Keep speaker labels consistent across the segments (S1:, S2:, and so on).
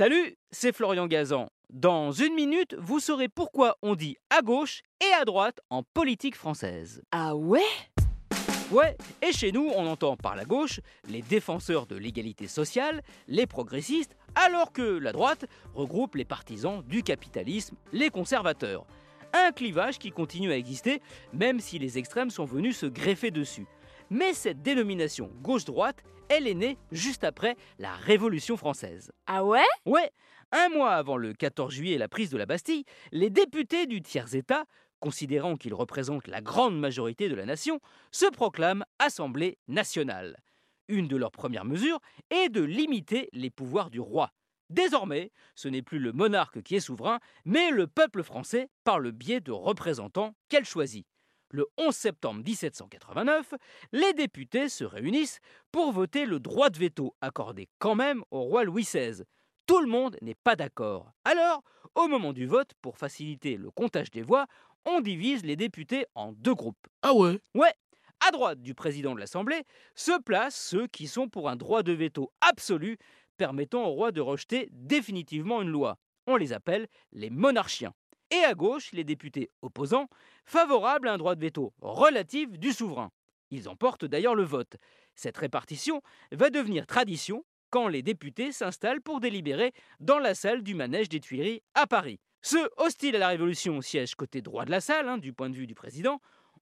S1: Salut, c'est Florian Gazan. Dans une minute, vous saurez pourquoi on dit à gauche et à droite en politique française.
S2: Ah ouais?
S1: Ouais, et chez nous, on entend par la gauche les défenseurs de l'égalité sociale, les progressistes, alors que la droite regroupe les partisans du capitalisme, les conservateurs. Un clivage qui continue à exister, même si les extrêmes sont venus se greffer dessus. Mais cette dénomination gauche-droite, elle est née juste après la Révolution française.
S2: Ah ouais?
S1: Ouais, un mois avant le 14 juillet et la prise de la Bastille, les députés du tiers-État, considérant qu'ils représentent la grande majorité de la nation, se proclament Assemblée nationale. Une de leurs premières mesures est de limiter les pouvoirs du roi. Désormais, ce n'est plus le monarque qui est souverain, mais le peuple français par le biais de représentants qu'elle choisit le 11 septembre 1789, les députés se réunissent pour voter le droit de veto accordé quand même au roi Louis XVI. Tout le monde n'est pas d'accord. Alors, au moment du vote, pour faciliter le comptage des voix, on divise les députés en deux groupes.
S3: Ah ouais?
S1: Ouais, à droite du président de l'Assemblée se placent ceux qui sont pour un droit de veto absolu permettant au roi de rejeter définitivement une loi. On les appelle les monarchiens et à gauche les députés opposants, favorables à un droit de veto relatif du souverain. Ils emportent d'ailleurs le vote. Cette répartition va devenir tradition quand les députés s'installent pour délibérer dans la salle du manège des Tuileries à Paris. Ceux hostiles à la Révolution siègent côté droit de la salle, hein, du point de vue du président.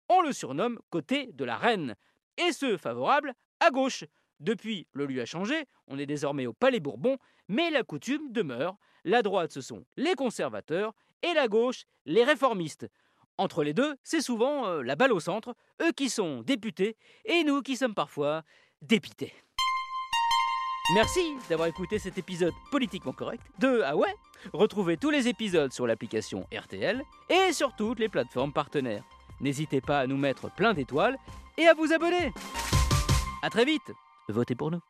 S1: On le surnomme côté de la reine. Et ceux favorables à gauche. Depuis, le lieu a changé, on est désormais au Palais Bourbon, mais la coutume demeure. La droite, ce sont les conservateurs et la gauche, les réformistes. Entre les deux, c'est souvent euh, la balle au centre, eux qui sont députés et nous qui sommes parfois dépités. Merci d'avoir écouté cet épisode politiquement correct de Ah ouais Retrouvez tous les épisodes sur l'application RTL et sur toutes les plateformes partenaires. N'hésitez pas à nous mettre plein d'étoiles et à vous abonner. A très vite Votez pour nous